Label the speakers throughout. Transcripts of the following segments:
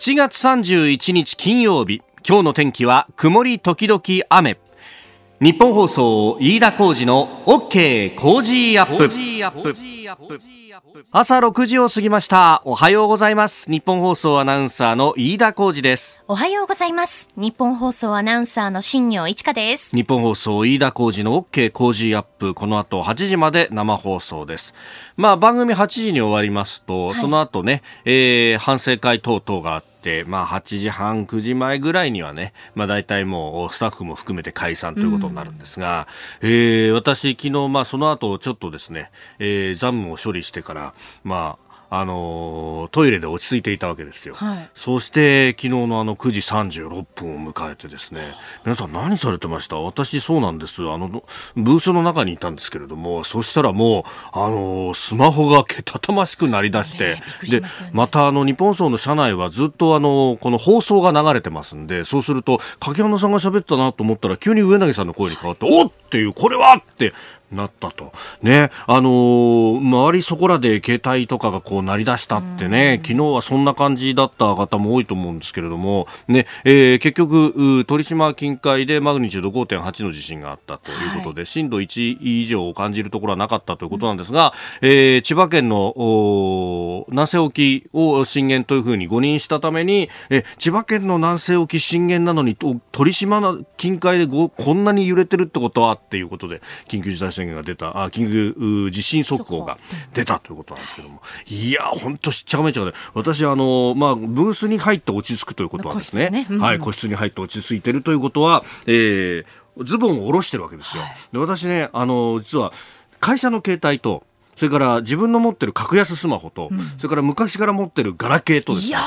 Speaker 1: 7月31日金曜日。今日の天気は曇り時々雨。日本放送飯田浩二の OK 工事アップ。朝6時を過ぎました。おはようございます。日本放送アナウンサーの飯田浩二です。
Speaker 2: おはようございます。日本放送アナウンサーの新業一華です。
Speaker 1: 日本放送飯田浩二の OK 工事アップ。この後8時まで生放送です。まあ番組8時に終わりますと、はい、その後ね、えー、反省会等々があって、まあ、8時半、9時前ぐらいにはね、まあ、大体もうスタッフも含めて解散ということになるんですが、うん、えー、私、昨日、まあ、その後ちょっとですね、えー、残務を処理してから、まあ、あのトイレで落ち着いていたわけですよ、はい、そして昨日のあの9時36分を迎えてですね皆さん何されてました？私そうなんです。あのブースの中にいたんですけれどもそしたらもうあのスマホがけたたましくなりだして、ねでまたあの日本層の社内はずっとあのこの放送が流れてますんでそうすると柿花さんが喋ったなと思ったら急に上柳さんの声に変わっておっ！っていうこれは！ってなったと。ね、あのー、周りそこらで携帯とかがこう鳴り出したってね、昨日はそんな感じだった方も多いと思うんですけれども、ね、えー、結局、鳥島近海でマグニチュード5.8の地震があったということで、はい、震度1以上を感じるところはなかったということなんですが、うん、えー、千葉県の南西沖を震源というふうに誤認したために、え千葉県の南西沖震源なのに、鳥島近海でこんなに揺れてるってことはっていうことで、緊急事態宣言が出た、あ緊急地震速報が出たということなんですけども、いや、本当しっちゃかめちゃかで、私、あの、まあ、ブースに入って落ち着くということはですね、ね。うん、はい、個室に入って落ち着いてるということは、えー、ズボンを下ろしてるわけですよ。はい、で私ね、あの、実は、会社の携帯と、それから自分の持ってる格安スマホと、うん、それから昔から持ってるガラケーとですね。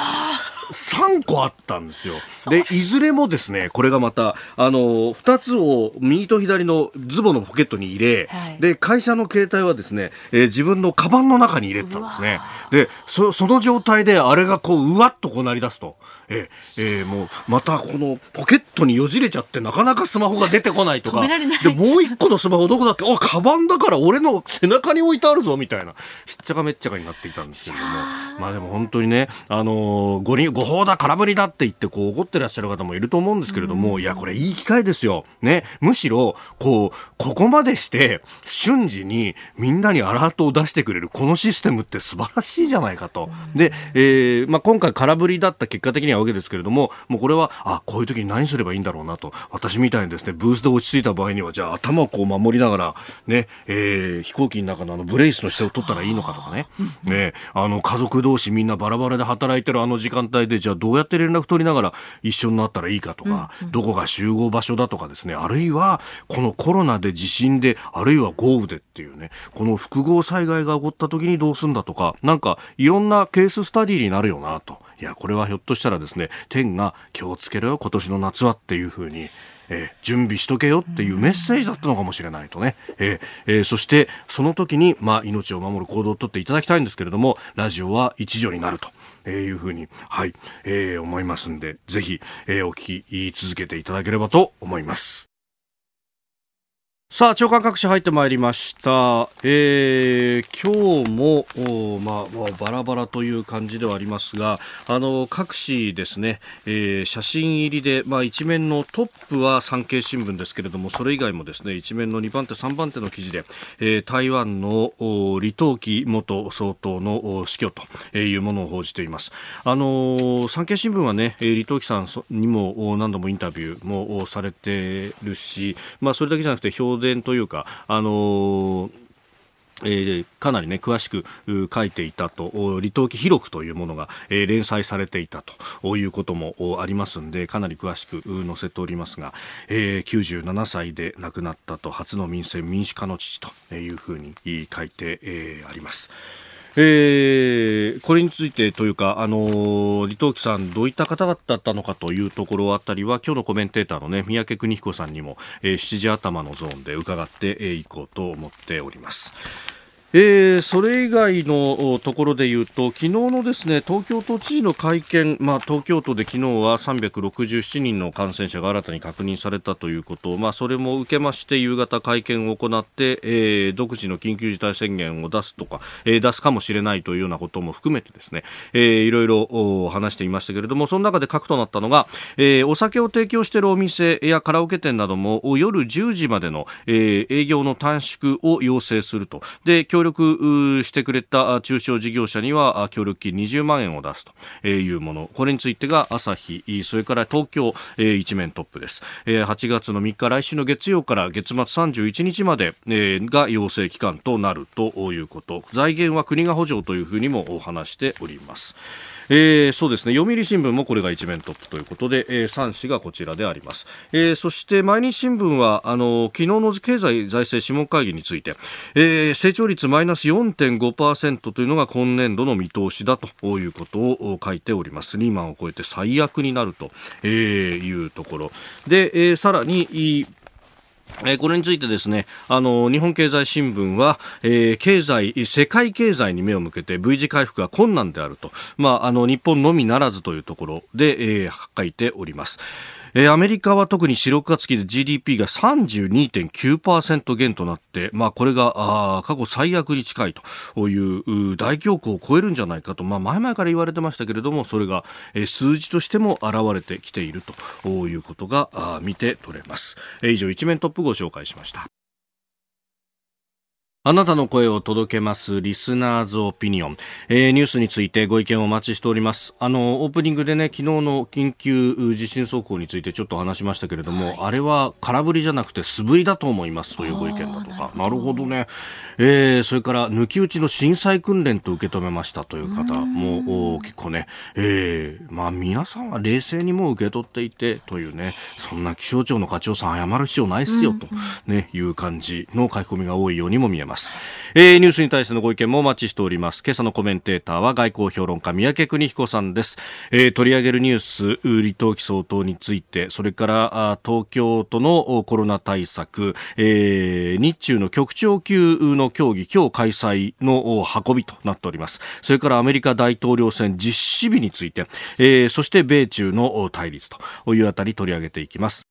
Speaker 1: 3個あったんですよ。で、いずれもですね、これがまた、あの、2つを右と左のズボンのポケットに入れ、はい、で、会社の携帯はですね、えー、自分のカバンの中に入れてたんですね。で、そその状態であれがこう、うわっとこうなり出すと。えー、えー、もう、またこのポケットによじれちゃって、なかなかスマホが出てこないとか。で、もう一個のスマホどこだっけ？あ、カバンだから俺の背中に置いてあるぞ、みたいな。しっちゃかめっちゃかになっていたんですけれども。まあでも本当にね、あのー、五輪、誤報だ空振りだって言ってこう怒ってらっしゃる方もいると思うんですけれども、いやこれいい機会ですよ。ね。むしろこうここまでして瞬時にみんなにアラートを出してくれるこのシステムって素晴らしいじゃないかと。で、えー、まあ今回空振りだった結果的にはわけですけれども、もうこれはあこういう時に何すればいいんだろうなと。私みたいにですねブースで落ち着いた場合にはじゃあ頭をこう守りながらね、えー、飛行機の中のあのブレイスの姿勢を取ったらいいのかとかね。ね、あの家族同士みんなバラバラで働いてるあの時間帯でじゃあどうやって連絡取りながら一緒になったらいいかとか、うんうん、どこが集合場所だとかですねあるいはこのコロナで地震であるいは豪雨でっていうねこの複合災害が起こった時にどうするんだとかなんかいろんなケーススタディになるよなといやこれはひょっとしたらですね天が気をつけろよ今年の夏はっていうふうにえー、準備しとけよっていうメッセージだったのかもしれないとね、えーえー、そしてその時に、まあ、命を守る行動をとっていただきたいんですけれどもラジオは一助になると。えー、いうふうに、はい、えー、思いますんで、ぜひ、えー、お聞き続けていただければと思います。さあ、長官各紙入ってまいりました。えー、今日も、まあ、まあ、バラバラという感じではありますが、あの、各紙ですね、えー、写真入りで、まあ、一面のトップは産経新聞ですけれども、それ以外もですね、一面の2番手、3番手の記事で、えー、台湾の李登輝元総統の死去というものを報じています。あの、産経新聞はね、李登輝さんにも何度もインタビューもされてるし、まあ、それだけじゃなくて、表伝というか、あのーえー、かなり、ね、詳しく書いていたと離島記記録というものが、えー、連載されていたということもありますんでかなり詳しく載せておりますが、えー、97歳で亡くなったと初の民選民主化の父というふうに書いて、えー、あります。えー、これについてというか、あのー、李登輝さん、どういった方だったのかというところあたりは、今日のコメンテーターのね、三宅邦彦さんにも、えー、7時頭のゾーンで伺っていこうと思っております。えー、それ以外のところで言うと昨日のですね東京都知事の会見、まあ、東京都で昨日は367人の感染者が新たに確認されたということ、まあ、それも受けまして夕方会見を行って、えー、独自の緊急事態宣言を出すとか、えー、出すかもしれないというようなことも含めてですね、えー、いろいろ話していましたけれどもその中で核となったのが、えー、お酒を提供しているお店やカラオケ店なども夜10時までの、えー、営業の短縮を要請すると。で協力してくれた中小事業者には協力金20万円を出すというもの。これについてが朝日それから東京一面トップです。8月の3日来週の月曜から月末31日までが要請期間となるということ。財源は国が補助というふうにも話しております。えー、そうですね。読売新聞もこれが一面トップということで、えー、3紙がこちらであります、えー、そして毎日新聞はあの昨日の経済財政諮問会議について、えー、成長率マイナス4.5%というのが今年度の見通しだということを書いております。リーマンを超えて最悪になるとえいうところ。で、え、さらにえ、これについてですね、あの、日本経済新聞は、えー、経済、世界経済に目を向けて V 字回復が困難であると、まあ、あの、日本のみならずというところで、えー、書いております。えー、アメリカは特に4、6月期で GDP が32.9%減となって、まあ、これがあ過去最悪に近いという大恐慌を超えるんじゃないかと、まあ、前々から言われてましたけれどもそれが、えー、数字としても現れてきているということが見て取れます、えー、以上一面トップご紹介しました。あなたの声を届けますリスナーズオピニオン、えー、ニュースについてご意見をお待ちしております。あのオープニングでね昨日の緊急地震速報についてちょっと話しましたけれども、はい、あれは空振りじゃなくて素振りだと思います。というご意見だとか。なるほどね、えー、それから抜き打ちの震災訓練と受け止めましたという方も結構ね、えー、まあ皆さんは冷静にも受け取っていてというね。そんな気象庁の課長さん謝る必要ないっすよ。と、ね、いう感じの書き込みが多いようにも見えますます。えー、ニュースに対してのご意見もお待ちしております。今朝のコメンテーターは外交評論家三宅邦彦さんです。えー、取り上げるニュース、離島期相当について、それから東京都のコロナ対策、えー、日中の局長級の協議、今日開催の運びとなっております。それからアメリカ大統領選実施日について、えー、そして米中の対立というあたり取り上げていきます。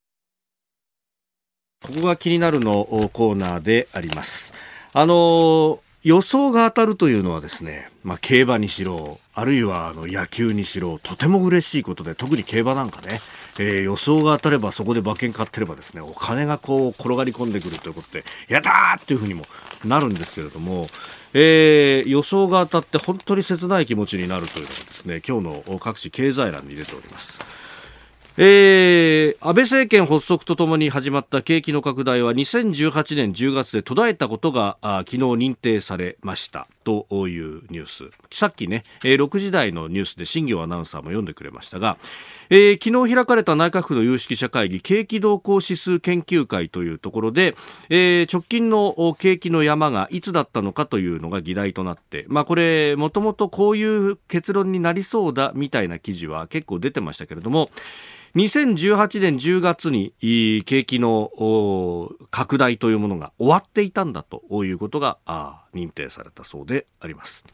Speaker 1: ここが気になるのコーナーであります。あの予想が当たるというのはですね、まあ、競馬にしろ、あるいはあの野球にしろ、とても嬉しいことで、特に競馬なんかね、えー、予想が当たればそこで馬券買ってればですね、お金がこう転がり込んでくるということで、やったーっていうふうにもなるんですけれども、えー、予想が当たって本当に切ない気持ちになるというのがですね、今日の各種経済欄に出ております。えー、安倍政権発足とともに始まった景気の拡大は2018年10月で途絶えたことが昨日認定されましたというニュース。さっきね、えー、6時台のニュースで新業アナウンサーも読んでくれましたが、えー、昨日開かれた内閣府の有識者会議景気動向指数研究会というところで、えー、直近の景気の山がいつだったのかというのが議題となって、まあ、これもともとこういう結論になりそうだみたいな記事は結構出てましたけれども2018年10月に景気の拡大というものが終わっていたんだということが認定されたそうであります。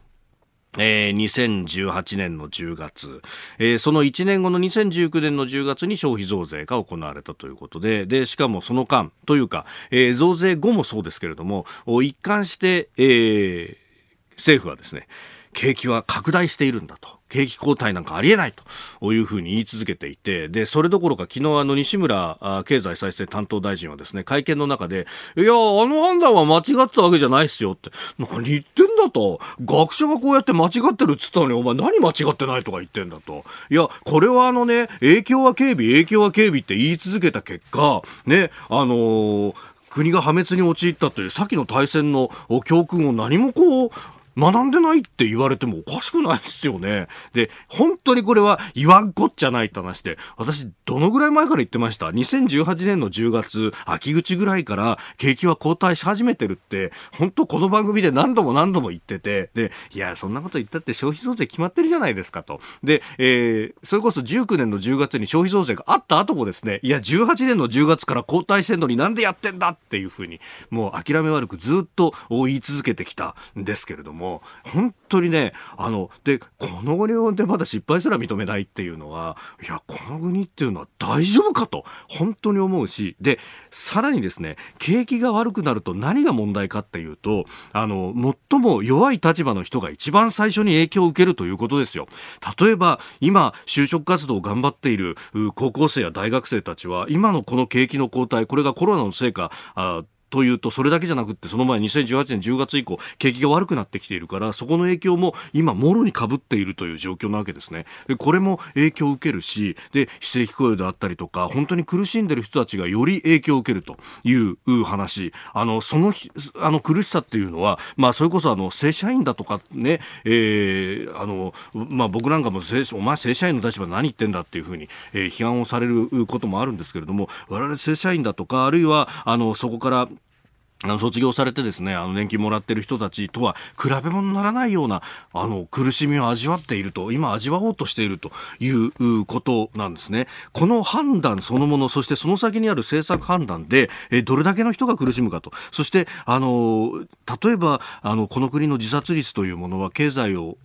Speaker 1: えー、2018年の10月、えー、その1年後の2019年の10月に消費増税が行われたということで、で、しかもその間というか、えー、増税後もそうですけれども、一貫して、えー、政府はですね、景気は拡大しているんだと。景気後退なんかありえないというふうに言い続けていて、で、それどころか昨日あの西村経済再生担当大臣はですね、会見の中で、いや、あの判断は間違ってたわけじゃないっすよって、何言ってんだと、学者がこうやって間違ってるっつったのに、お前何間違ってないとか言ってんだと。いや、これはあのね、影響は警備、影響は警備って言い続けた結果、ね、あのー、国が破滅に陥ったという先の大戦の教訓を何もこう学んでないって言われてもおかしくないですよね。で、本当にこれは言わんこっちゃないって話で、私、どのぐらい前から言ってました ?2018 年の10月、秋口ぐらいから景気は後退し始めてるって、本当この番組で何度も何度も言ってて、で、いや、そんなこと言ったって消費増税決まってるじゃないですかと。で、えー、それこそ19年の10月に消費増税があった後もですね、いや、18年の10月から後退してんのになんでやってんだっていうふうに、もう諦め悪くずっと言い続けてきたんですけれども、本当にね、あの、で、この国でまだ失敗すら認めないっていうのは、いや、この国っていうのは大丈夫かと、本当に思うし、で、さらにですね、景気が悪くなると何が問題かっていうと、あの、最も弱い立場の人が一番最初に影響を受けるということですよ。例えば、今、就職活動を頑張っている高校生や大学生たちは、今のこの景気の後退、これがコロナのせいか、あというとそれだけじゃなくってその前2018年10月以降景気が悪くなってきているからそこの影響も今もろにかぶっているという状況なわけですね。でこれも影響を受けるしで非正規雇用であったりとか本当に苦しんでる人たちがより影響を受けるという話。あのそのあの苦しさっていうのは、まあ、それこそあの正社員だとかね、えーあのまあ、僕なんかもお前正社員の立場何言ってんだっていうふうに、えー、批判をされることもあるんですけれども我々正社員だとかあるいはあのそこからあの卒業されてですね、あの年金もらってる人たちとは比べ物にならないような、あの苦しみを味わっていると、今味わおうとしているということなんですね。この判断そのもの、そしてその先にある政策判断で、えどれだけの人が苦しむかと。そして、あの、例えば、あの、この国の自殺率というものは、経済を、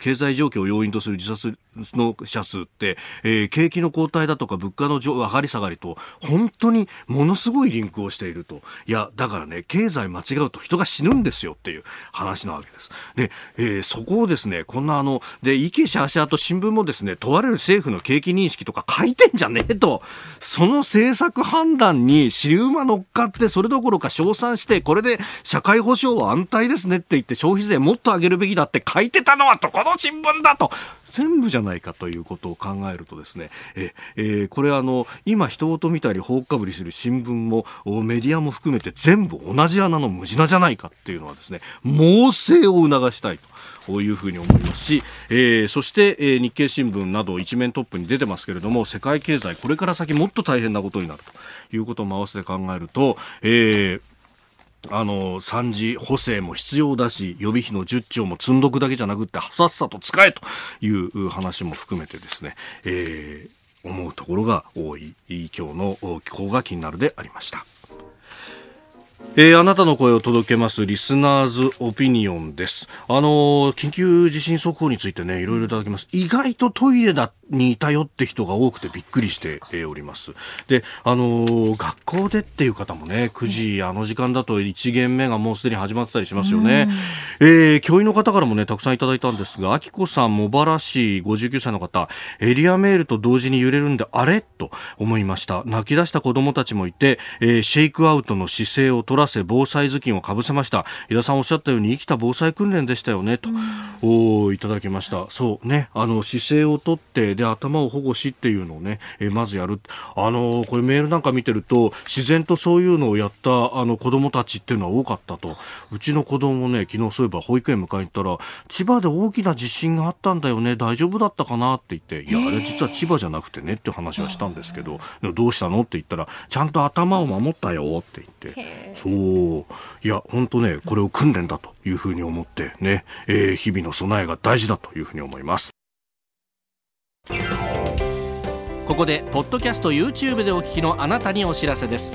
Speaker 1: 経済状況を要因とする自殺の者数って、えー、景気の後退だとか物価の上がり下がりと、本当にものすごいリンクをしていると。いや、だから、ね、経済間違うと人が死ぬんですよっていう話なわけです。で、えー、そこをですね、こんなあの、で、イケシャーシャーと新聞もですね、問われる政府の景気認識とか書いてんじゃねえと、その政策判断に尻馬乗っかって、それどころか称賛して、これで社会保障は安泰ですねって言って消費税もっと上げるべきだって書いてたのはどこの新聞だと、全部じゃないかということを考えるとですね、ええ、これあの、今人事見たり放かぶりする新聞もメディアも含めて全部同じ穴の無地なじゃないかっていうのはですね、猛省を促したいと。こういうふうに思いますし、えー、そして、えー、日経新聞など一面トップに出てますけれども世界経済これから先もっと大変なことになるということも合わせて考えると、えー、あの、三次補正も必要だし、予備費の10兆も積んどくだけじゃなくって、さっさと使えという話も含めてですね、えー、思うところが多い、今日の気候が気になるでありました。えー、あなたの声を届けますリスナーズオピニオンです。あのー、緊急地震速報についてね、いろいろいただきます。意外とトイレだにいたよって人が多くてびっくりしております。で、あのー、学校でっていう方もね、9時、あの時間だと1限目がもうすでに始まってたりしますよね。えー、教員の方からもね、たくさんいただいたんですが、あきこさん、茂原市59歳の方、エリアメールと同時に揺れるんで、あれ？と思いました。泣き出した子供たちもいて、えー、シェイクアウトの姿勢を取らせ、防災頭巾をかぶせました。井田さんおっしゃったように、生きた防災訓練でしたよね、と、おいただきました。そうね、あの、姿勢をとって、で頭を保護しっていうのをね、えー、まずやる。あのこれメールなんか見てると自然とそういうのをやったあの子供たちっていうのは多かったと。うちの子供もね昨日そういえば保育園迎えに行ったら千葉で大きな地震があったんだよね。大丈夫だったかなって言っていやあれ実は千葉じゃなくてねって話はしたんですけどどうしたのって言ったらちゃんと頭を守ったよって言ってそういや本当ねこれを訓練だというふうに思ってね、えー、日々の備えが大事だというふうに思います。ここでポッドキャスト YouTube でお聞きのあなたにお知らせです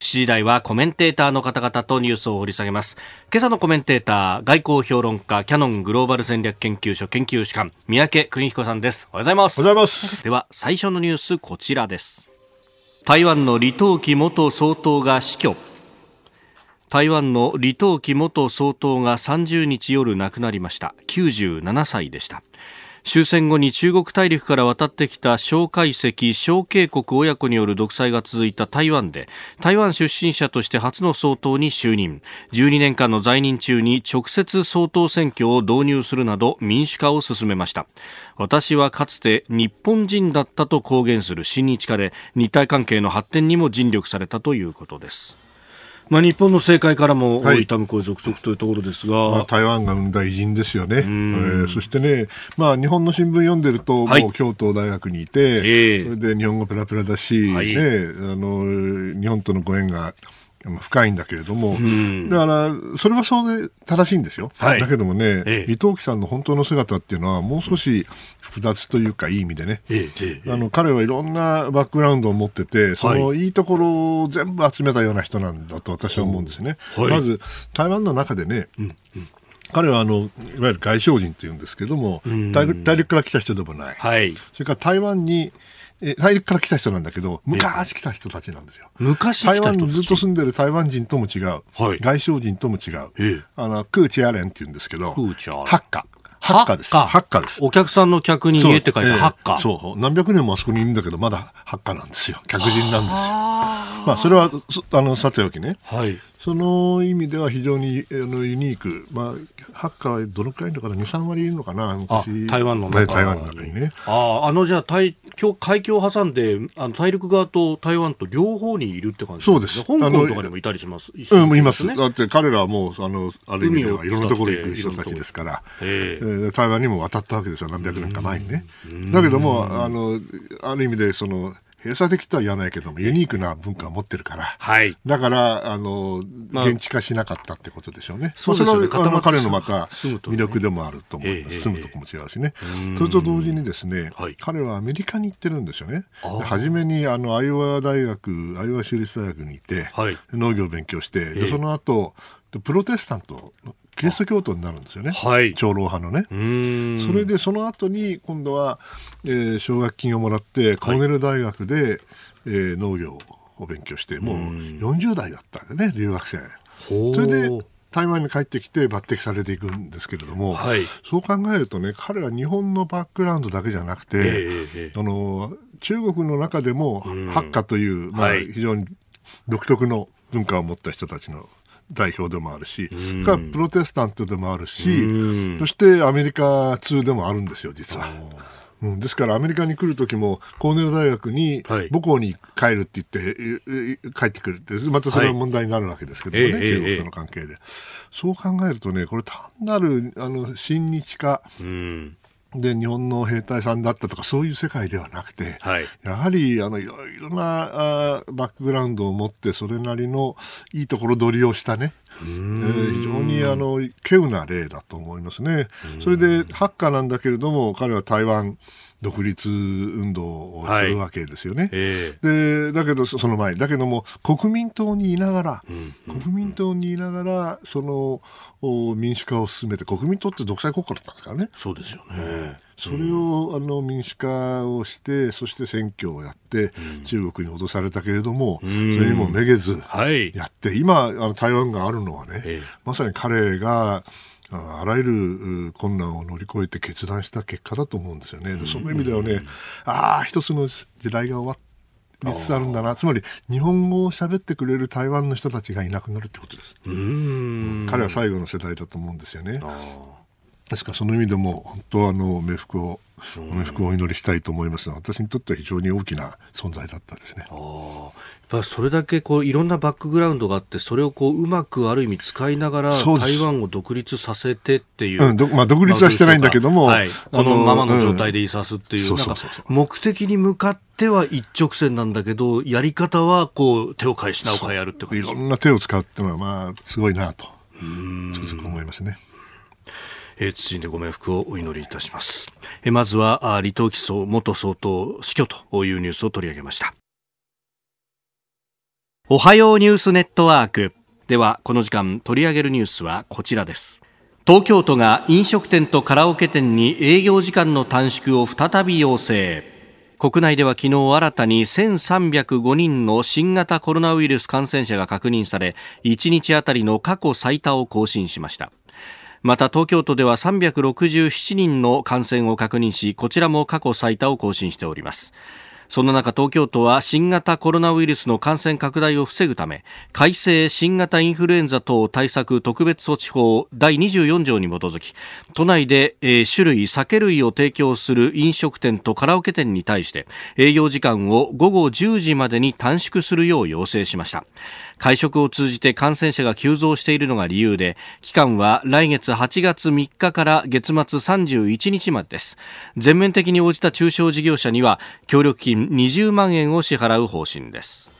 Speaker 1: 7時台はコメンテーターの方々とニュースを掘り下げます。今朝のコメンテーター、外交評論家、キャノングローバル戦略研究所研究士官、三宅邦彦さんです。おはようございます。
Speaker 3: おはようございます。
Speaker 1: では、最初のニュース、こちらです。台湾の李登輝元総統が死去。台湾の李登輝元総統が30日夜亡くなりました97歳でした終戦後に中国大陸から渡ってきた蒋介石、蒋経国親子による独裁が続いた台湾で台湾出身者として初の総統に就任。12年間の在任中に直接総統選挙を導入するなど民主化を進めました。私はかつて日本人だったと公言する親日家で日台関係の発展にも尽力されたということです。まあ、日本の政界からも痛む声続々というところですが、
Speaker 3: まあ、台湾が生んだ偉人ですよね、えー、そしてね、まあ、日本の新聞読んでると、もう京都大学にいて、はい、それで日本語ペラペラだし、はい、ね、あの日本とのご縁が深いんだけれども、だから、それはそうで正しいんですよ。はい、だけどもね、ええ、李登輝さんの本当の姿っていうのは、もう少し複雑というか、いい意味でね、え、あの彼はいろんなバックグラウンドを持ってて、そのいいところを全部集めたような人なんだと私は思うんですね。はい、まず、台湾の中でね、うんうん。彼はあのいわゆる外省人というんですけども、大陸大陸から来た人でもない、はい、それから台湾にえ大陸から来た人なんだけど、昔来た人たちなんですよ。
Speaker 1: 昔
Speaker 3: 台湾にずっと住んでる台湾人とも違う。はい、外省人とも違う。ええ、あの、クーチアレンって言うんですけど、ハッカ。ハッカです。ハッカです。
Speaker 1: お客さんの客に家って書いてハッカ。
Speaker 3: そう。何百年もあそこにいるんだけど、まだハッカなんですよ。客人なんですよ。まあ、それは、あの、さておきね。はい。その意味では非常にあのユニーク、まあ、ハッカーはどのくらいいるのかな、2、3割いるのかな、
Speaker 1: 昔。台湾の中。
Speaker 3: 台湾の中にね。
Speaker 1: ああのじゃあ海海峡を挟んであの大陸側と台湾と両方にいるって感じ
Speaker 3: そうです。
Speaker 1: 香港とかにもいたりします。
Speaker 3: うん、います。だって彼らはもうあのある意味ではいろんなところ行く人たちですから、えー、台湾にも渡ったわけですよ、何百年か前にね。だけどもあのある意味でその閉鎖的とは言わないけども、ユニークな文化を持ってるから、はい、だから、あの、まあ、現地化しなかったってことでしょうね。そうですね。それは彼のまた魅力でもあると思います。住むとこも違うしね。それと同時にですね、はい、彼はアメリカに行ってるんですよね。初めに、あの、アイオワ大学、アイオワ州立大学にいて、はい、農業を勉強して、でその後、プロテスタントキリスト教徒になるんですよね、はい、長老派のね。それでその後に今度は、えー、奨学金をもらってコーネル大学で、はい、えー、農業を勉強してもう40代だったんでね留学生。それで台湾に帰ってきて抜擢されていくんですけれども、はい、そう考えるとね彼は日本のバックグラウンドだけじゃなくて、えー、あの中国の中でもハッカという、まあ、非常に独特の文化を持った人たちの代表でもあるし、かプロテスタントでもあるし、そしてアメリカ通でもあるんですよ、実は。うん、ですからアメリカに来る時もコーネル大学に母校に帰るって言って、帰ってくるってまたそれは問題になるわけですけどもね、はい、中国との関係で、そう考えるとねこれ単なるあの親日化、うんで日本の兵隊さんだったとかそういう世界ではなくて、はい、やはりあのいろいろなあバックグラウンドを持ってそれなりのいいところ取りをしたね、えー、非常にあの稀有な例だと思いますね。それでハッカーなんだけれども彼は台湾独立運動をするわけですよね。はい。えー、でだけどその前だけども国民党にいながら、うんうん、国民党にいながらその民主化を進めて国民党って独裁国家だったんですからね。
Speaker 1: そうですよね。
Speaker 3: それを、あの民主化をしてそして選挙をやって、中国に脅されたけれども、それにもめげずやって、今あの台湾があるのはね、まさに彼があらゆる困難を乗り越えて決断した結果だと思うんですよね。その意味ではね、ああ、一つの時代が終わりつつあるんだな。つまり、日本語を喋ってくれる台湾の人たちがいなくなるってことです。彼は最後の世代だと思うんですよね。ですからその意味でも本当あの冥福を冥福をお祈りしたいと思います私にとっては非常に大きな存在だったですね。
Speaker 1: やっぱそれだけこういろんなバックグラウンドがあってそれをこううまくある意味使いながら台湾を独立させてっていう、
Speaker 3: うんまあ、独立はしてないんだけども、はい、
Speaker 1: このままの状態でいさすっていう、目的に向かっては一直線なんだけどやり方はこう手を変え品を変えやるって
Speaker 3: いろんな手を使うってのはまあすごいなと。つくづく思いますね。
Speaker 1: えー、謹んでご冥福をお祈りいたします。えー、まずは、李登輝元総統死去というニュースを取り上げました。おはようニュースネットワーク。では、この時間取り上げるニュースはこちらです。東京都が飲食店とカラオケ店に営業時間の短縮を再び要請。国内では昨日新たに1305人の新型コロナウイルス感染者が確認され1日あたりの過去最多を更新しましたまた東京都では367人の感染を確認しこちらも過去最多を更新しておりますそんな中東京都は新型コロナウイルスの感染拡大を防ぐため改正新型インフルエンザ等対策特別措置法第24条に基づき都内で、えー、種類酒類を提供する飲食店とカラオケ店に対して営業時間を午後10時までに短縮するよう要請しました。会食を通じて感染者が急増しているのが理由で期間は来月8月3日から月末31日までです。全面的に応じた中小事業者には協力金20万円を支払う方針です。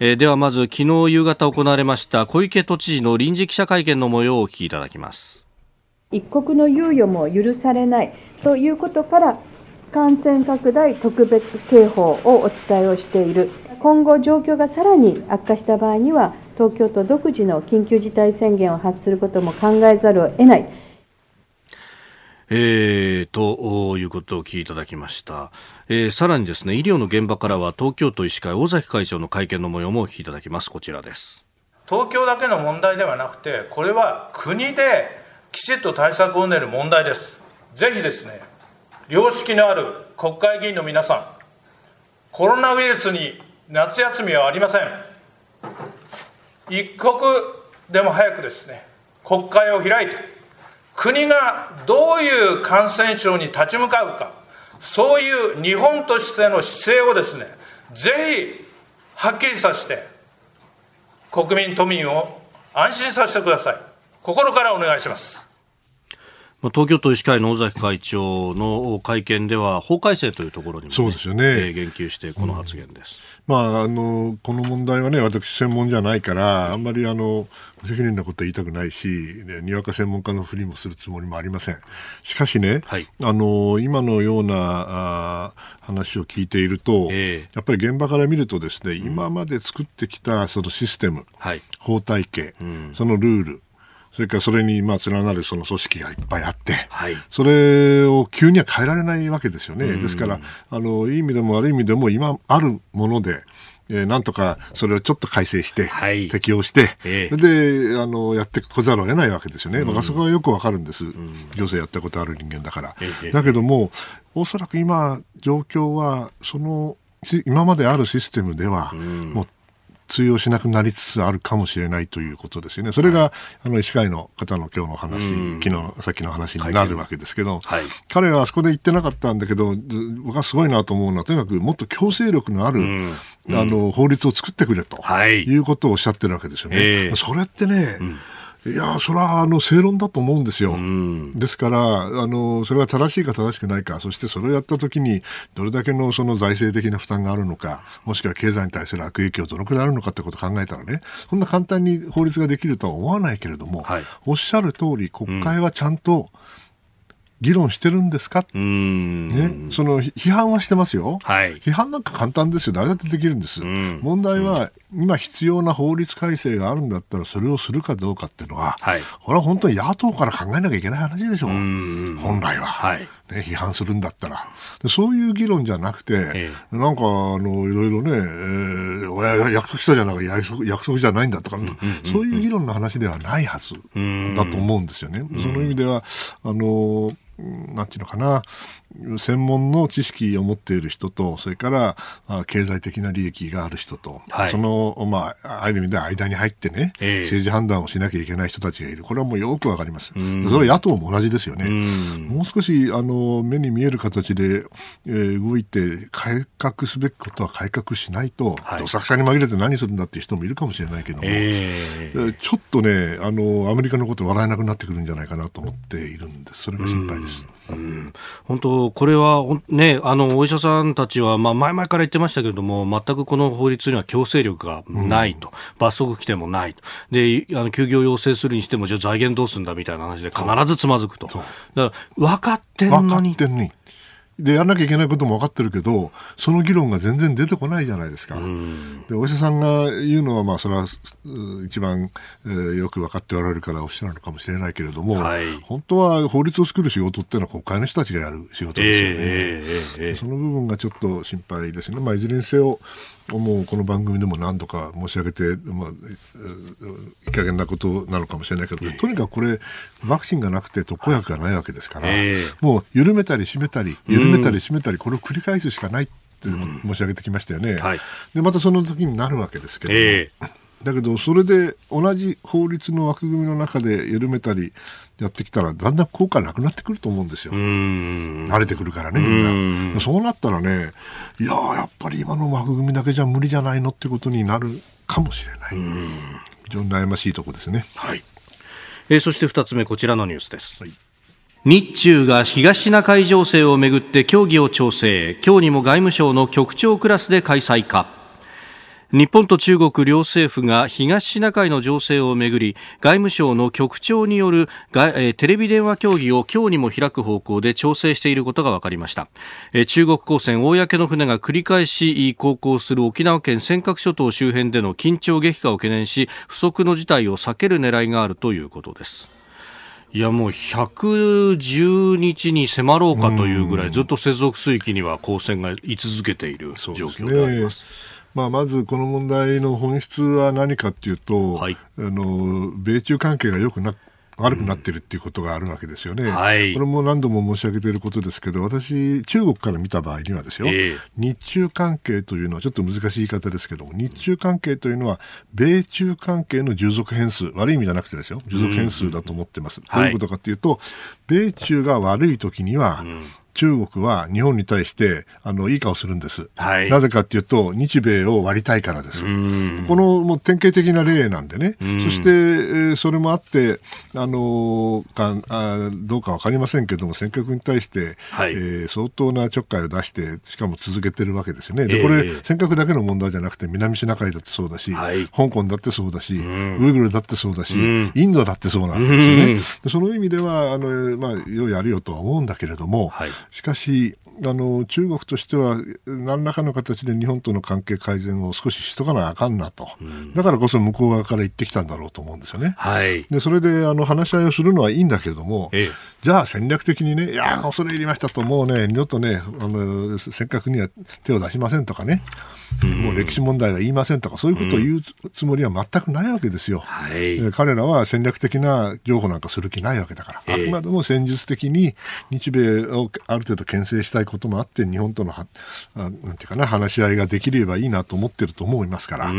Speaker 1: え、ではまず昨日夕方行われました小池都知事の臨時記者会見の模様をお聞きいただきます。
Speaker 4: 一刻の猶予も許されないということから感染拡大特別警報をお伝えをしている。今後状況がさらに悪化した場合には、東京都独自の緊急事態宣言を発することも考えざるを得ない。
Speaker 1: えー、ということを聞いていただきました、えー、さらにですね医療の現場からは東京都医師会尾崎会長の会見の模様もお聞きいただきます。こちらです。
Speaker 5: 東京だけの問題ではなくてこれは国できちっと対策を練る問題です。ぜひですね良識のある国会議員の皆さんコロナウイルスに夏休みはありません。一刻でも早くですね国会を開いて国がどういう感染症に立ち向かうかそういう日本としての姿勢をですねぜひはっきりさせて国民都民を安心させてください。心からお願いします。
Speaker 1: 東京都医師会の尾崎会長の会見では法改正というところにも、ね、
Speaker 3: そうですよね、
Speaker 1: えー、言及してこの発言です、
Speaker 3: うん、まあ、あのこの問題はね私専門じゃないからあんまりあの無責任なことは言いたくないし、ね、にわか専門家のふりもするつもりもありません。しかしね、はい、あの今のようなあ話を聞いていると、えー、やっぱり現場から見るとですね、今まで作ってきたそのシステム、はい、法体系、うん、そのルールそれからそれにまあ連なるその組織がいっぱいあって、はい、それを急には変えられないわけですよね。ですから、あの、いい意味でも悪い意味でも今あるもので、えー、なんとかそれをちょっと改正して、はい、適用して、えー、であのやってこざるを得ないわけですよね、うん、あそこはよくわかるんです、うん、行政やったことある人間だから。えー、だけども、おそらく今、状況はその今まであるシステムでは、もう通用しなくなりつつあるかもしれないということですよね。それが、はい、あの医師会の方の今日の話、昨日、さっきの話になるわけですけど、はい、彼はあそこで言ってなかったんだけど、僕はすごいなと思うのは、とにかくもっと強制力のある、あの法律を作ってくれと、はい、いうことをおっしゃってるわけですよね。えー、それってね、うんいやそれはあの正論だと思うんですよ、うん、ですからあの、それは正しいか正しくないか、そしてそれをやったときに、どれだけのその財政的な負担があるのか、もしくは経済に対する悪影響どのくらいあるのかということを考えたらね、そんな簡単に法律ができるとは思わないけれども、はい、おっしゃる通り、国会はちゃんと、うん議論してるんですか、ね、その批判はしてますよ、はい、批判なんか簡単ですよ、誰だってできるんです、問題は、今必要な法律改正があるんだったら、それをするかどうかっていうのは、はい、これは本当に野党から考えなきゃいけない話でしょう、本来は、はい、ね、批判するんだったら。そういう議論じゃなくて、ええ、なんか、あの、いろいろね、えー、約束したじゃなくて約束じゃないんだとか、そういう議論の話ではないはずだと思うんですよね。その意味では、あの、なんていうのかな、専門の知識を持っている人と、それから経済的な利益がある人と、はい、その、まあ、ある意味で間に入ってね、えー、政治判断をしなきゃいけない人たちがいる。これはもうよくわかります。それは野党も同じですよね。もう少し、あの、目に見える形で、えー、動いて改革すべきことは改革しないと、はい、どさくさに紛れて何するんだっていう人もいるかもしれないけども、えー、ちょっとね、あの、アメリカのこと笑えなくなってくるんじゃないかなと思っているんです。それが心配です。うん、
Speaker 1: 本当、これは、ね、あのお医者さんたちは、まあ、前々から言ってましたけれども、全くこの法律には強制力がないと、うん、罰則規定もないと、であの休業要請するにしても、じゃあ財源どうするんだみたいな話で、必ずつまずくと、だから分かってんのに。
Speaker 3: でやらなきゃいけないことも分かってるけど、その議論が全然出てこないじゃないですか。でお医者さんが言うのは、まあ、それは一番、えー、よく分かっておられるからおっしゃるのかもしれないけれども、はい、本当は法律を作る仕事っていうのは国会の人たちがやる仕事ですよね。えーえー、その部分がちょっと心配ですね。まあ、いずれにせよもうこの番組でも何度か申し上げて、まあ、いい加減なことなのかもしれないけど、とにかくこれ、ワクチンがなくて特効薬がないわけですから、えー、もう緩めたり締めたり、緩めたり締めたり、これを繰り返すしかないって申し上げてきましたよね。うんはい、でまたその時になるわけですけど、えー、だけど、それで同じ法律の枠組みの中で緩めたりやってきたら、だんだん効果なくなってくると思うんですよ。慣れてくるからね、みんな。そうなったらね、いややっぱり今の枠組みだけじゃ無理じゃないのってことになるかもしれない。非常に悩ましいところですね。
Speaker 1: はい。えー、そして2つ目、こちらのニュースです。はい日中が東シナ海情勢をめぐって協議を調整今日にも外務省の局長クラスで開催か日本と中国両政府が東シナ海の情勢をめぐり外務省の局長によるテレビ電話協議を今日にも開く方向で調整していることが分かりました。中国公船公の船が繰り返し航行する沖縄県尖閣諸島周辺での緊張激化を懸念し不測の事態を避ける狙いがあるということです。いやもう110日に迫ろうかというぐらいずっと接続水域には公船が居続けている状況であります。
Speaker 3: まあ、まずこの問題の本質は何かというと、はい、あの米中関係が良くな悪くなっているっていうことがあるわけですよね、うん。はい、これも何度も申し上げていることですけど、私、中国から見た場合にはですよ、えー、日中関係というのは、ちょっと難しい言い方ですけども、日中関係というのは、米中関係の従属変数、悪い意味じゃなくてですよ、従属変数だと思ってます。うん、どういうことかというと、米中が悪い時には、うん中国は日本に対してあのいい顔するんです、はい、なぜかというと、日米を割りたいからです、このもう典型的な例なんでね、そして、えー、それもあって、あのかあどうか分かりませんけども、尖閣に対して、はい、えー、相当なちょっかいを出して、しかも続けてるわけですよね、でこれ、えー、尖閣だけの問題じゃなくて、南シナ海だってそうだし、はい、香港だってそうだし、ウイグルだってそうだし、インドだってそうなんですよね。その意味ではあの、まあ、ようやるよとは思うんだけれども、はいしかしあの中国としては何らかの形で日本との関係改善を少ししとかなあかんなと、うん、だからこそ向こう側から言ってきたんだろうと思うんですよね。はい、でそれであの話し合いをするのはいいんだけれども、ええ、じゃあ戦略的にね、いや、恐れ入りましたと、もうね、二度とね、あのせっかくには手を出しませんとかね、もう歴史問題は言いませんとか、そういうことを言うつもりは全くないわけですよ。はい、彼らは戦略的な譲歩なんかする気ないわけだから、あくまでも戦術的に日米をある程度牽制したいこともあって、日本とのはなんていうかな話し合いができればいいなと思ってると思いますから、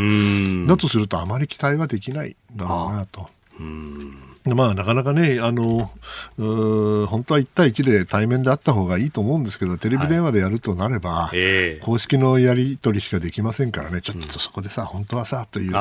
Speaker 3: だとするとあまり期待はできないだろうなと。うんまあ、なかなかね、あの本当は1対1で対面であった方がいいと思うんですけど、テレビ電話でやるとなれば、はい。えー、公式のやり取りしかできませんからね、ちょっとそこでさ、うん、本当はさ、という、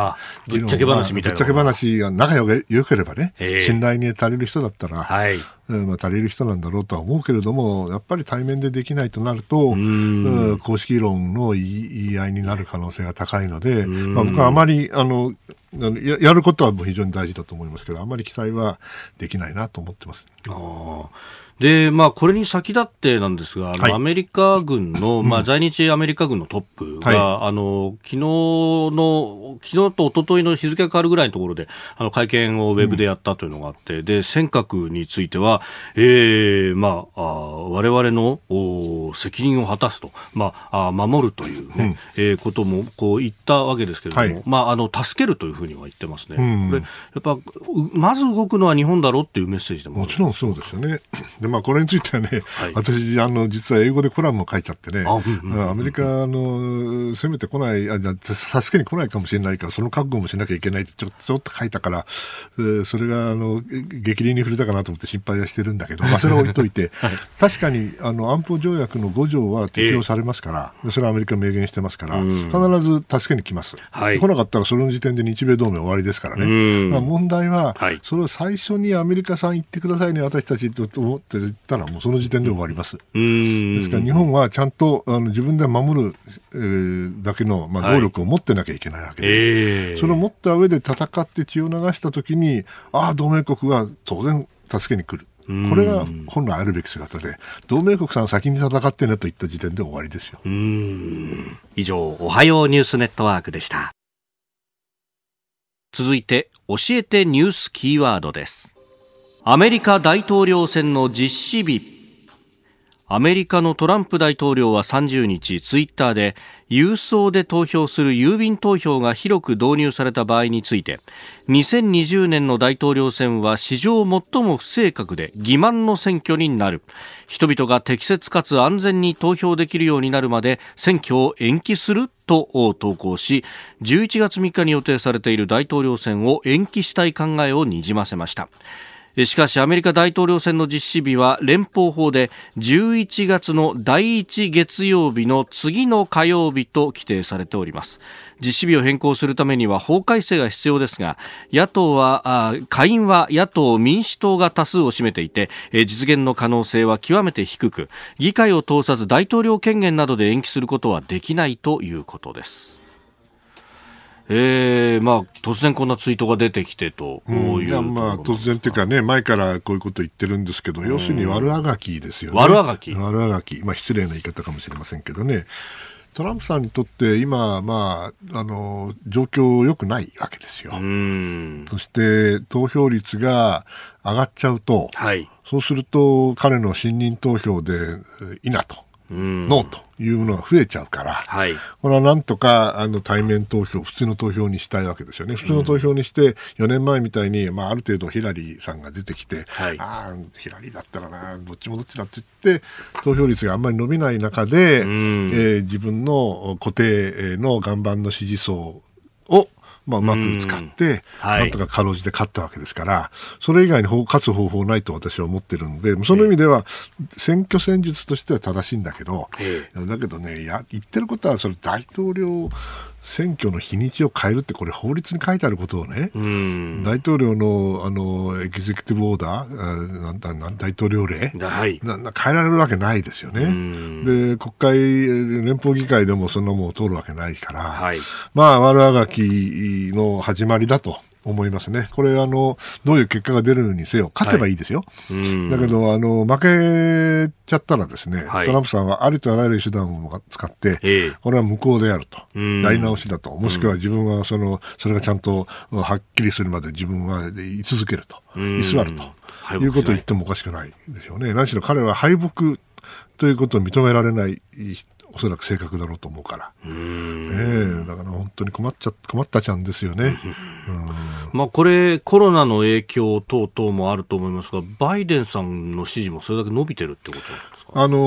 Speaker 1: ぶっちゃけ話みたい
Speaker 3: な。ぶっちゃけ話が仲良ければね、えー、信頼に足りる人だったら、はい、まあ、足りる人なんだろうとは思うけれども、やっぱり対面でできないとなると、う公式論の言い合いになる可能性が高いので、まあ、僕はあまりあのややることはもう非常に大事だと思いますけど、あまり期待はできないなと思ってます。
Speaker 1: あで、まあ、これに先立ってなんですが、はい、アメリカ軍の、まあ、在日アメリカ軍のトップが、はい、あの、昨日の、昨日と一昨日の日付が変わるぐらいのところで、あの、会見をウェブでやったというのがあって、うん、で、尖閣については、ええー、まあ、あ我々のお責任を果たすと、まあ、あ守るというね、うん、えー、ことも、こう言ったわけですけれども、はい、まあ、あの、助けるというふうには言ってますね。うん、これ、やっぱ、まず動くのは日本だろうっていうメッセージでも
Speaker 3: もちろんそうですよね。で、まあ、これについてはね、はい、私、あの、実は英語でコラムを書いちゃってね、アメリカの、攻めてこない、あ、じゃ助けに来ないかもしれないから、その覚悟もしなきゃいけないってちょちょっと書いたから、えー、それが、あの、激励に触れたかなと思って心配はしてるんだけど、まあ、それは置いといて、はい、確かに、あの、安保条約の5条は適用されますから、えー、それはアメリカ明言してますから、必ず助けに来ます。はい、来なかったら、その時点で日米同盟終わりですからね。まあ、問題は、はい、それを最初にアメリカさん言ってくださいね、私たちと思って言ったら、もうその時点で終わります。ですから日本はちゃんとあの自分で守る、えー、だけの、まあ、能力を持ってなきゃいけないわけで、はいえー、それを持った上で戦って血を流したときに、ああ、同盟国は当然助けに来る。これが本来あるべき姿で、同盟国さん先に戦ってねと言った時点で終わりですよ。
Speaker 1: 以上、おはようニュースネットワークでした。続いて、教えてニュースキーワードです。アメリカ大統領選の実施日。アメリカのトランプ大統領は30日ツイッターで郵送で投票する郵便投票が広く導入された場合について2020年の大統領選は史上最も不正確で欺瞞の選挙になる。人々が適切かつ安全に投票できるようになるまで選挙を延期すると投稿し11月3日に予定されている大統領選を延期したい考えをにじませました。しかしアメリカ大統領選の実施日は連邦法で11月の第1月曜日の次の火曜日と規定されております。実施日を変更するためには法改正が必要ですが野党は下院は野党民主党が多数を占めていて実現の可能性は極めて低く議会を通さず大統領権限などで延期することはできないということです。えーまあ、突然こんなツイートが出てきてと、
Speaker 3: うん、いやまあ突然っていうかね前からこういうこと言ってるんですけど、要するに悪あがきですよね。
Speaker 1: 悪あがき。
Speaker 3: 悪あがき、まあ、失礼な言い方かもしれませんけどね。トランプさんにとって今、まあ、あの状況良くないわけですよ。そして投票率が上がっちゃうと、はい、そうすると彼の信任投票でいいなとノーというものが増えちゃうから、はい、これはなんとかあの対面投票、普通の投票にしたいわけですよね。普通の投票にして、4年前みたいに、まあ、ある程度ヒラリーさんが出てきて、はい、ああ、ヒラリーだったらな、どっちもどっちだって言って、投票率があんまり伸びない中で、えー、自分の固定の岩盤の支持層をまあ、うまく使って、なんとかかろうじて勝ったわけですから、それ以外に勝つ方法ないと私は思ってるので、その意味では、選挙戦術としては正しいんだけど、だけどね、や言ってることは、それ大統領選挙の日にちを変えるってこれ法律に書いてあることをね、大統領のあのエグゼクティブオーダーなん大統領令、はい、な変えられるわけないですよね。で国会連邦議会でもそんなものを通るわけないから、はい、まあ悪あがきの始まりだと。思いますね。これ、あの、どういう結果が出るにせよ、勝てばいいですよ。はい、だけど、あの、負けちゃったらですね、はい、トランプさんはありとあらゆる手段を使って、これは無効であると。やり直しだと。もしくは自分は、その、それがちゃんとはっきりするまで自分は居続けると。居座ると。いうことを言ってもおかしくないでしょうね。何しろ彼は敗北ということを認められないおそらく正確だろうと思うから、えー、だから本当に困っちゃ困ったちゃんですよね。
Speaker 1: まあ、これ、コロナの影響等々もあると思いますが、バイデンさんの支持もそれだけ伸びてるってことなんですか、
Speaker 3: あの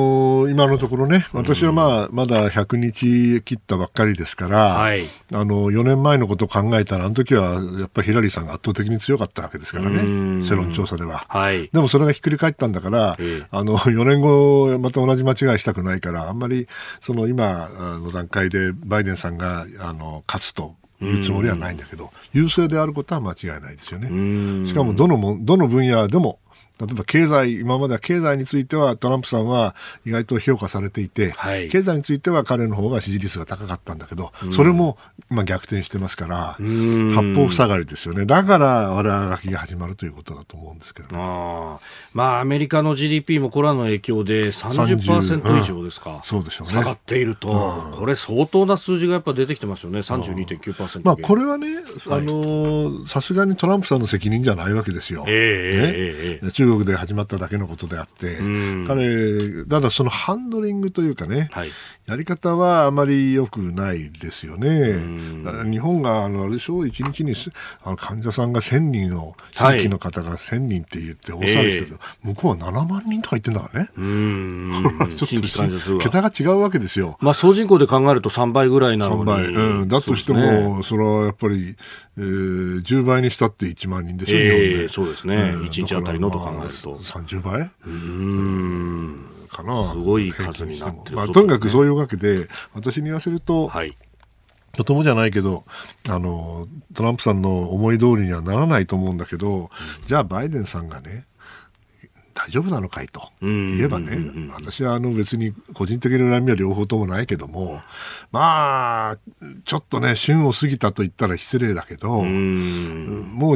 Speaker 3: ー、今のところね、私はまあ、まだ100日切ったばっかりですから、はい、あの4年前のことを考えたら、あの時はやっぱりヒラリーさんが圧倒的に強かったわけですからね、世論調査では。はい、でもそれがひっくり返ったんだから、あの4年後、また同じ間違いしたくないから、あんまりその今の段階でバイデンさんがあの勝つというつもりはないんだけど、優勢であることは間違いないですよね。しかもどのもどの分野でも例えば経済、今までは経済についてはトランプさんは意外と評価されていて、はい、経済については彼の方が支持率が高かったんだけど、それも今逆転してますから、八方塞がりですよね。だから、我ががきが始まるということだと思うんですけど、ね、
Speaker 1: あまあ、アメリカの GDP もコロナの影響で30%以上ですか、うん、
Speaker 3: そうでしょうね。
Speaker 1: 下がっていると、うん、これ相当な数字がやっぱ出てきてますよね、32.9%。
Speaker 3: まあ、これはね、あのさすがにトランプさんの責任じゃないわけですよ。えー、ね、えー、え。ー、中国で始まっただけのことであって、彼、ただそのハンドリングというかね、はい、やり方はあまり良くないですよね。日本が、あの、あれでしょ、1日にあの患者さんが1000人の、新規の方が1000人って言って大騒ぎしてる、はい、向こうは7万人とか言ってんだからね。ちょっと桁が違うわけですよ。
Speaker 1: まあ、総人口で考えると3倍ぐらいなのに。3倍。
Speaker 3: うん。だとしても、そ、ね,、れはやっぱり、えー、10倍にしたって1万人でしょ、え
Speaker 1: ー、そうですね、うん、1日あたりのと考えると。
Speaker 3: 30倍？うんかな。
Speaker 1: すごい数になってる、
Speaker 3: まあ、とにかくそういうわけで、私に言わせると、はい、とてもじゃないけどあの、トランプさんの思い通りにはならないと思うんだけど、うん、じゃあバイデンさんがね、大丈夫なのかいと言えばね、私はあの別に個人的な恨みは両方ともないけども、まあ、ちょっとね、旬を過ぎたと言ったら失礼だけど、もう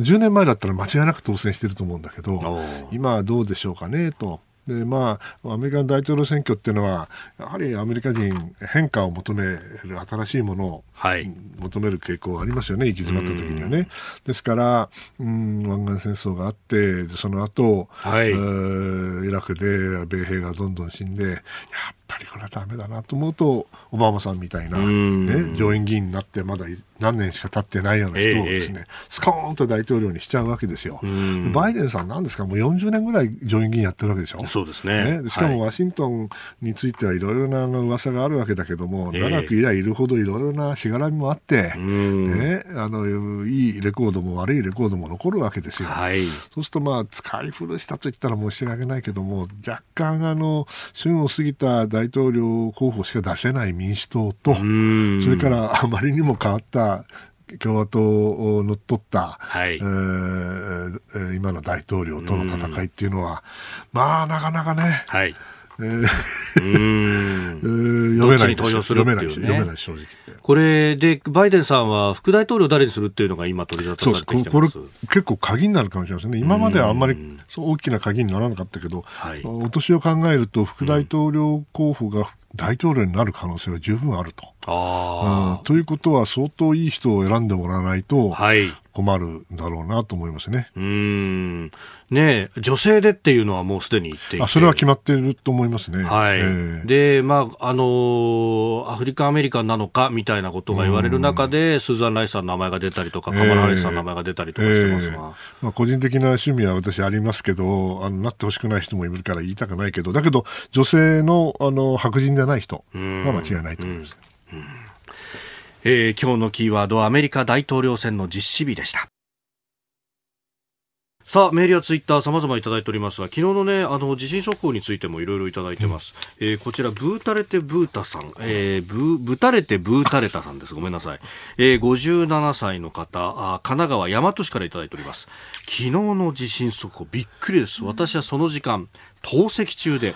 Speaker 3: 10年前だったら間違いなく当選してると思うんだけど、今はどうでしょうかねと。でまあ、アメリカの大統領選挙っていうのは、やはりアメリカ人、変化を求める、新しいものを求める傾向がありますよね、行き詰まった時にはね。ですから、うん、湾岸戦争があって、その後、はい、イラクで米兵がどんどん死んで、やっぱりこれはだめだなと思うと、オバマさんみたいな、ね、上院議員になってまだ何年しか経ってないような人をですね、ええ、スコーンと大統領にしちゃうわけですよ。バイデンさんなんですか、もう40年ぐらい上院議員やってるわけでしょ。
Speaker 1: そうですね。
Speaker 3: ねしかもワシントンについてはいろいろな噂があるわけだけども、え、長くいりゃいるほどいろいろなしがらみもあって、ね、あのいいレコードも悪いレコードも残るわけですよ。はい、そうするとまあ使い古したと言ったら申し訳ないけども、若干あの旬を過ぎた大統領候補しか出せない民主党と、それからあまりにも変わった共和党を乗っ取った、はい、えー、今の大統領との戦いっていうのは、まあなかなかね、はいえー、読めないです読めない、読めない正直。
Speaker 1: これでバイデンさんは副大統領誰にするっていうのが今取り沙汰されてきてこれ
Speaker 3: 結構鍵になるかもしれませんね。今まではあんまり大きな鍵にならなかったけど、はい、お年を考えると副大統領候補が大統領になる可能性は十分あると。あうん、ということは相当いい人を選んでもらわないと、はい、困るんだろうなと思いますね。
Speaker 1: うん。ね女性でっていうのはもうすでに言っていて。
Speaker 3: あそれは決まっていると思いますね。
Speaker 1: はい、えー、で、まああのー、アフリカンアメリカンなのかみたいなことが言われる中で、スーザン・ライスさんの名前が出たりとか、カマラ・ハリスさんの名前が出たりとかしてますが、えーえ。ー、
Speaker 3: まあ、個人的な趣味は私ありますけど、あのなってほしくない人もいるから言いたくないけど、だけど、女性のあの白人じゃない人は間違いないと思います。うん。うん
Speaker 1: えー、今日のキーワードはアメリカ大統領選の実施日でした。さあ、メールやツイッター様々いただいておりますが、昨日のね、あの、地震速報についてもいろいろいただいてます。うん、えー、こちら、ブータレテブータさん、えー、ブ、ブタレテブータレタさんです。ごめんなさい。えー、57歳の方、あ神奈川大和市からいただいております。昨日の地震速報、びっくりです。私はその時間、透析中で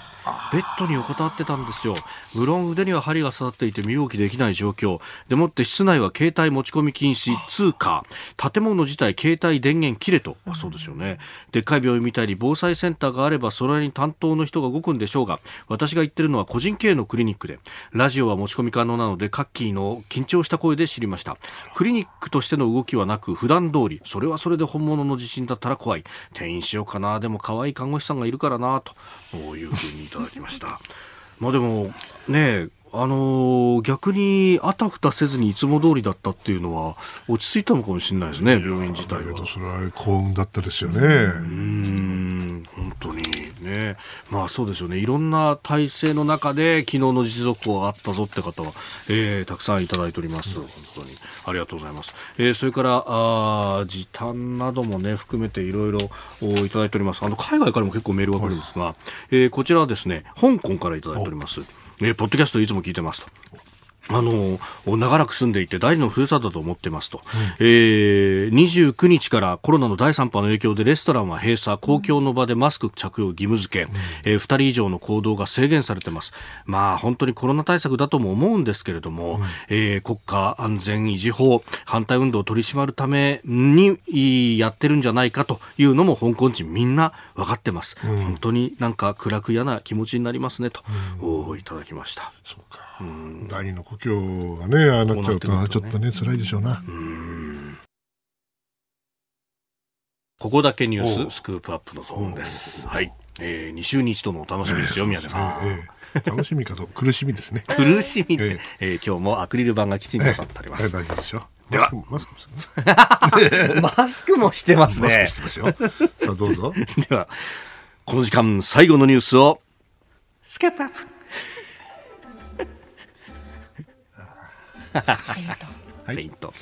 Speaker 1: ベッドに横たわってたんですよ。無論腕には針が刺さっていて身動きできない状況。でもって室内は携帯持ち込み禁止。通過建物自体携帯電源切れと、あ、そうですよね。でっかい病院みたいに防災センターがあればそれに担当の人が動くんでしょうが。私が言ってるのは個人経営のクリニックで。ラジオは持ち込み可能なのでカッキーの緊張した声で知りました。クリニックとしての動きはなく普段通り。それはそれで本物の地震だったら怖い。転院しようかな。でも可愛い看護師さんがいるからなというふうにいただきました。まあでもねあのー、逆にあたふたせずにいつも通りだったっていうのは落ち着いたのかもしれないですね病院自体は。
Speaker 3: それは幸運だったですよね。う
Speaker 1: ん本当にねまあそうですよねいろんな体制の中で昨日の実力があったぞって方は、えー、たくさんいただいております、本当にありがとうございます。えー、それからあ時短などもね含めていろいろいただいておりますあの海外からも結構メールが来るんですが、はい、えー、こちらはですね香港からいただいております。えー、ポッドキャストいつも聞いてますと。あの長らく住んでいて第二のふるさとと思ってますと、うん、えー、29日からコロナの第3波の影響でレストランは閉鎖。公共の場でマスク着用義務付け、うん、えー、2人以上の行動が制限されてます。まあ本当にコロナ対策だとも思うんですけれども、うん、えー、国家安全維持法反対運動を取り締まるためにやってるんじゃないかというのも香港人みんな分かってます、うん、本当になんか暗く嫌な気持ちになりますねと、うん、いただきました。
Speaker 3: そうか。第二の故郷がねああなっちゃうとちょっとね辛いでしょうな。
Speaker 1: ここだけニューススクープアップのゾーンです。はい。えー、2週に一度のお楽しみですよ、宮根さん。え
Speaker 3: ー、楽しみかと苦しみですね。
Speaker 1: 苦しみって、えー、今日もアクリル板がきちんと立っております。
Speaker 3: 大丈夫でしょ。
Speaker 1: では、マスクマスクもしてますね。
Speaker 3: マスクしてますよ。さあ、どうぞ。
Speaker 1: では、この時間、最後のニュースを、スケップアップ。フェイント。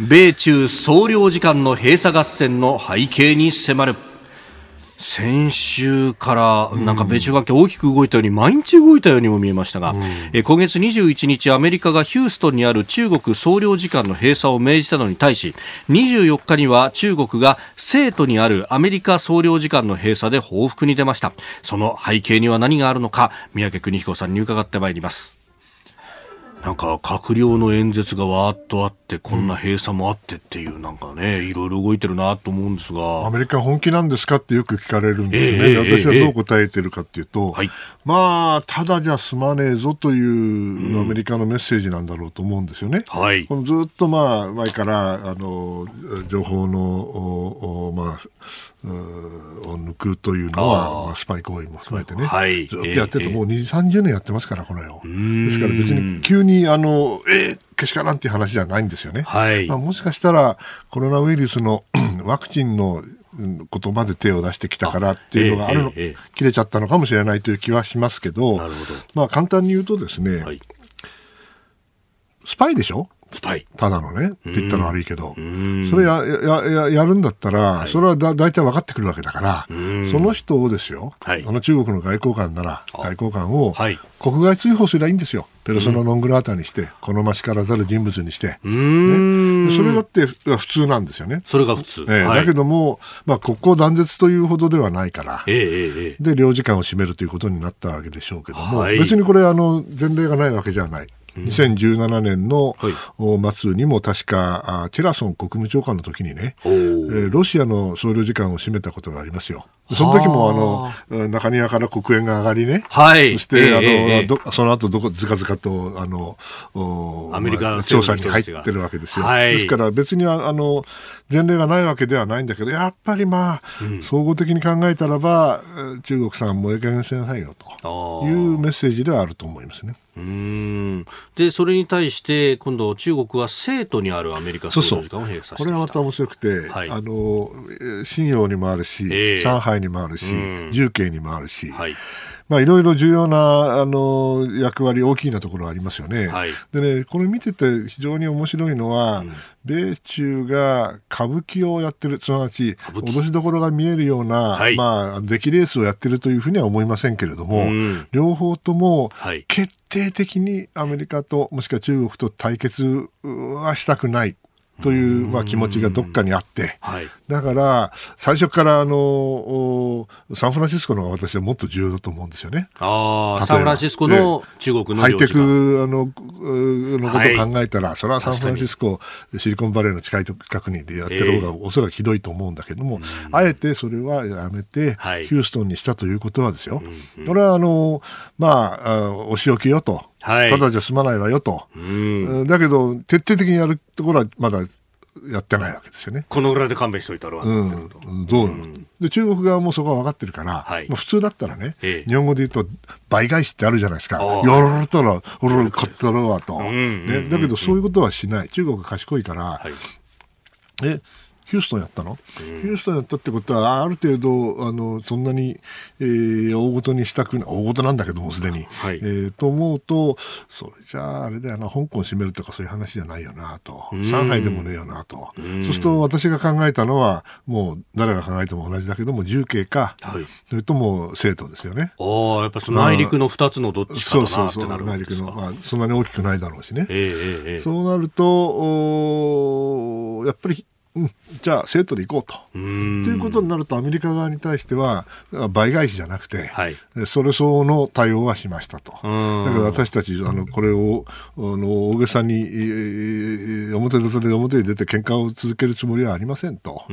Speaker 1: 米中総領事館の閉鎖合戦の背景に迫る。先週からなんか米中関係大きく動いたように、毎日動いたようにも見えましたが、え今月21日アメリカがヒューストンにある中国総領事館の閉鎖を命じたのに対し24日には中国が成都にあるアメリカ総領事館の閉鎖で報復に出ました。その背景には何があるのか三宅邦彦さんに伺ってまいりますなんか閣僚の演説がわーっとあってこんな閉鎖もあってっていうなんかねいろいろ動いてるなと思うんですが。
Speaker 3: アメリカ本気なんですかってよく聞かれるんですね、えー、私はどう答えてるかっていうと、えーまあただじゃ済まねえぞというアメリカのメッセージなんだろうと思うんですよね。
Speaker 1: はい、
Speaker 3: このずっとまあ前からあの情報のおおまあを抜くというのは、まあ、スパイ行為も含めてね、はい、ずっとやってて、もう2、30年やってますから、この世。ですから別に急に、あの、えー、けしからんっていう話じゃないんですよね。
Speaker 1: はい、
Speaker 3: まあ、もしかしたら、コロナウイルスの ワクチンの言葉で手を出してきたからっていうのがあるの、えーえー、切れちゃったのかもしれないという気はしますけど、
Speaker 1: なるほど。
Speaker 3: まあ簡単に言うとですね、はい、スパイでしょ？
Speaker 1: スパイ。
Speaker 3: ただのね、って言ったら悪いけど、それややややるんだったら、はい、それはだ大体分かってくるわけだから、その人をですよ、はい、あの中国の外交官なら、外交官を国外追放すればいいんですよ。ペルソナ・ノングラータにして、好ましからざる人物にして、ね、それだって普通なんですよね。
Speaker 1: それが普通。
Speaker 3: えー、はい、だけども、まあ、国交断絶というほどではないから、
Speaker 1: えー、え
Speaker 3: ー、で、領事館を占めるということになったわけでしょうけども、はい、別にこれ、あの、前例がないわけじゃない。2017年の末にも確か、テラソン国務長官の時にね、えー、ロシアの総領事館を閉めたことがありますよ。その時もあ。の中庭から黒煙が上がりね、
Speaker 1: はい、
Speaker 3: そして、あの、えー、その後どこずかずかとあの
Speaker 1: アメリカ
Speaker 3: の調査に入ってるわけですよ。はい、ですから別にあの前例がないわけではないんだけどやっぱりまあ、うん、総合的に考えたらば中国さんもええ加減にしなさいよというメッセージではあると思いますね。
Speaker 1: うん。でそれに対して今度中国は成都にあるアメリカ総領事館を閉鎖して
Speaker 3: これはまた面白くて、はい、あの信用にもあるし、えー、上海にもあるし、重慶にもあるし、はい、まあ、いろいろ重要なあの役割、大きなところありますよね。はい、でね、これ見てて非常に面白いのは、うん、米中が歌舞伎をやってる、すなわち、脅しどころが見えるような、はい、まあ、出来レースをやってるというふうには思いませんけれども、うん、両方とも、決定的にアメリカと、もしくは中国と対決はしたくない。という、まあ、気持ちがどっかにあって、はい、だから最初からあのサンフランシスコのが私はもっと重要だと思うんですよね。
Speaker 1: あサンフランシスコの中国の
Speaker 3: ハイテクあののことを考えたら、はい、それはサンフランシスコシリコンバレーの近い近くにやってる方がおそらくひどいと思うんだけども、えー、あえてそれはやめて、はい、ヒューストンにしたということはですよ、うんうん、これはあのまあお仕置きよと。はい、ただじゃ済まないわよと、うん、だけど、徹底的にやるところはまだやってないわけですよね。
Speaker 1: このぐらいで勘弁しといたら、う
Speaker 3: ん、どう、うん、で中国側もそこは分かってるから、はい、まあ、普通だったらね、ええ、日本語で言うと倍返しってあるじゃないですか。やられたら、俺ら買ったろわと、ね。だけどそういうことはしない。中国が賢いから、はい、えヒューストンやったの、うん、ヒューストンやったってことは、ある程度、あのそんなに、えー、大ごとにしたくない、大ごとなんだけども、すでに、はい、えー、と思うと、それじゃあ、あれだよな、香港を閉めるとかそういう話じゃないよなと、上海でもねえよなと、そうすると私が考えたのは、もう誰が考えても同じだけども、重慶か、はい、それとも生徒ですよね。
Speaker 1: ああ、やっぱその内陸の2つのどっちかな
Speaker 3: そうそうそう、内陸の、まあ、そんなに大きくないだろうしね。
Speaker 1: えーえー、
Speaker 3: そうなると、おやっぱりうん、じゃあ生徒で行こうと。ということになるとアメリカ側に対しては倍返しじゃなくて、はい、それ相応の対応はしましたと。だから私たちあのこれをあの大げさに、えー、表立てで表に出て喧嘩を続けるつもりはありませんとい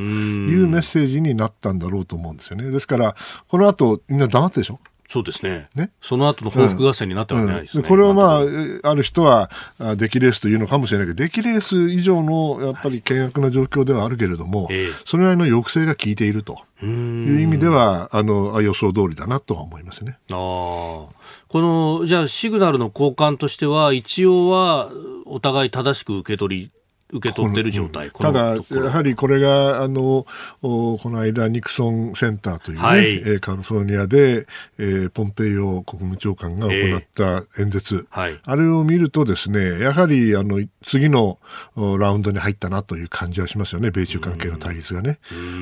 Speaker 3: うメッセージになったんだろうと思うんですよね。ですからこの後みんな黙ってでしょ？
Speaker 1: そうですね。ね。その後の報復合戦になったわけないですね。
Speaker 3: うん。うん、これはまあ、ある人は、出来レースというのかもしれないけど、出来レース以上のやっぱり険悪な状況ではあるけれども、はい、それなりの抑制が効いていると。いう意味では、あの予想通りだなとは思いますね。
Speaker 1: あ。このじゃあ、シグナルの交換としては、一応はお互い正しく受け取り受け取ってる状態、
Speaker 3: ただ、やはりこれがあのこの間、ニクソンセンターというね、はい、カリフォルニアで、えー、ポンペイオ国務長官が行った演説、えーはい、あれを見ると、ですねやはりあの次のラウンドに入ったなという感じはしますよね、米中関係の対立がね。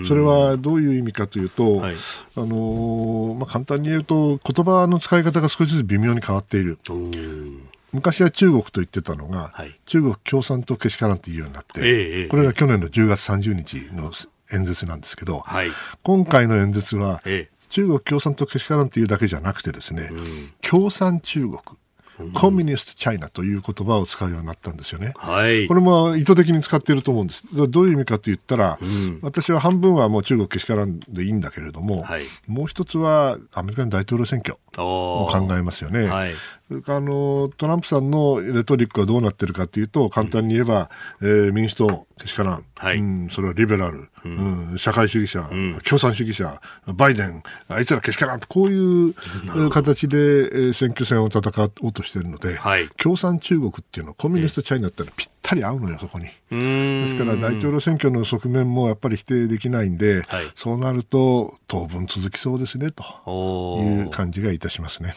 Speaker 3: それはどういう意味かというと、はい、あのまあ、簡単に言うと、言葉の使い方が少しずつ微妙に変わっている。昔は中国と言ってたのが、はい、中国共産党けしからんというようになって、えこれが去年の10月30日の演説なんですけど、はい、今回の演説は、え、中国共産党けしからんというだけじゃなくてですね、うん、共産中国、コミュニストチャイナという言葉を使うようになったんですよね。はい、これも意図的に使っていると思うんです。どういう意味かと言ったら、うん、私は半分はもう中国けしからんでいいんだけれども、はい、もう一つはアメリカの大統領選挙を考えますよね。はい、あのトランプさんのレトリックはどうなってるかというと、簡単に言えば、うん、えー、民主党けしからん、はい、うん、それはリベラル、うん、うん、社会主義者、うん、共産主義者、バイデン、あいつらけしからんと、こういう形で、えー、選挙戦を戦おうとしているので、はい、共産中国っていうのは、コミュニストチャイナってのはぴったり合うのよ、そこに。ですから、大統領選挙の側面もやっぱり否定できないんで、はい、そうなると、当分続きそうですね、という感じがいたしますね。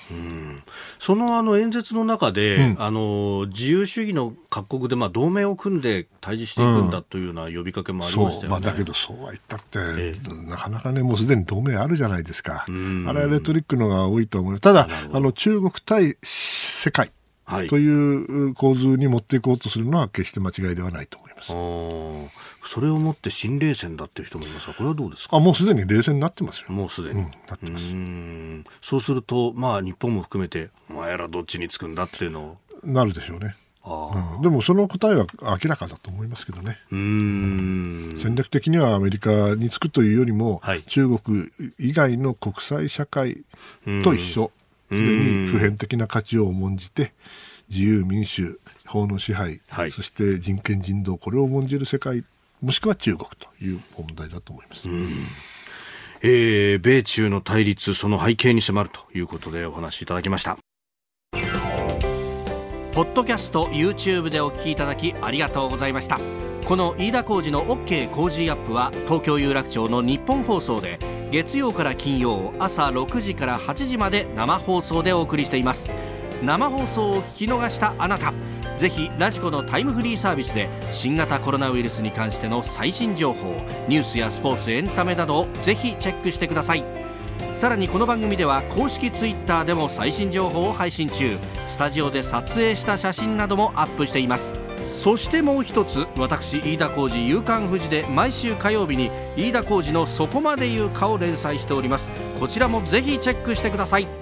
Speaker 1: そのあの演説の中で、うん、あの自由主義の各国でまあ同盟を組んで対峙していくんだというような呼びかけもありましたよね。まあ、
Speaker 3: だけどそうは言ったって、ええ、なかなかねもうすでに同盟あるじゃないですか。あれはレトリックのが多いと思う。ただあの中国対世界という構図に持っていこうとするのは決して間違いではないと思います。
Speaker 1: それをもって新冷戦だっていう人もいますが、これはどうですか？
Speaker 3: あもうすでに冷戦になってますよ。
Speaker 1: もうすでに、うん、なってます。そうすると、まあ、日本も含めて、お前らどっちにつくんだっていうのを。
Speaker 3: なるでしょうね。うん、でもその答えは明らかだと思いますけどね、うん、戦略的にはアメリカにつくというよりも、はい、中国以外の国際社会と一緒、すでに普遍的な価値を重んじて、自由民主、法の支配、はい、そして人権人道、これを重んじる世界もしくは中国という問題だと思います。
Speaker 1: えー、米中の対立、その背景に迫るということでお話しいただきました。ポッドキャスト YouTube でお聞きいただきありがとうございましたこの飯田浩司の OK 工事アップは東京有楽町の日本放送で月曜から金曜朝6時から8時まで生放送でお送りしています。生放送を聞き逃したあなたぜひラジコのタイムフリーサービスで新型コロナウイルスに関しての最新情報ニュースやスポーツエンタメなどをぜひチェックしてください。さらにこの番組では公式 Twitter でも最新情報を配信中。スタジオで撮影した写真などもアップしています。そしてもう一つ私飯田浩司夕刊富士で毎週火曜日に飯田浩司の「そこまで言うか」を連載しております。こちらもぜひチェックしてください。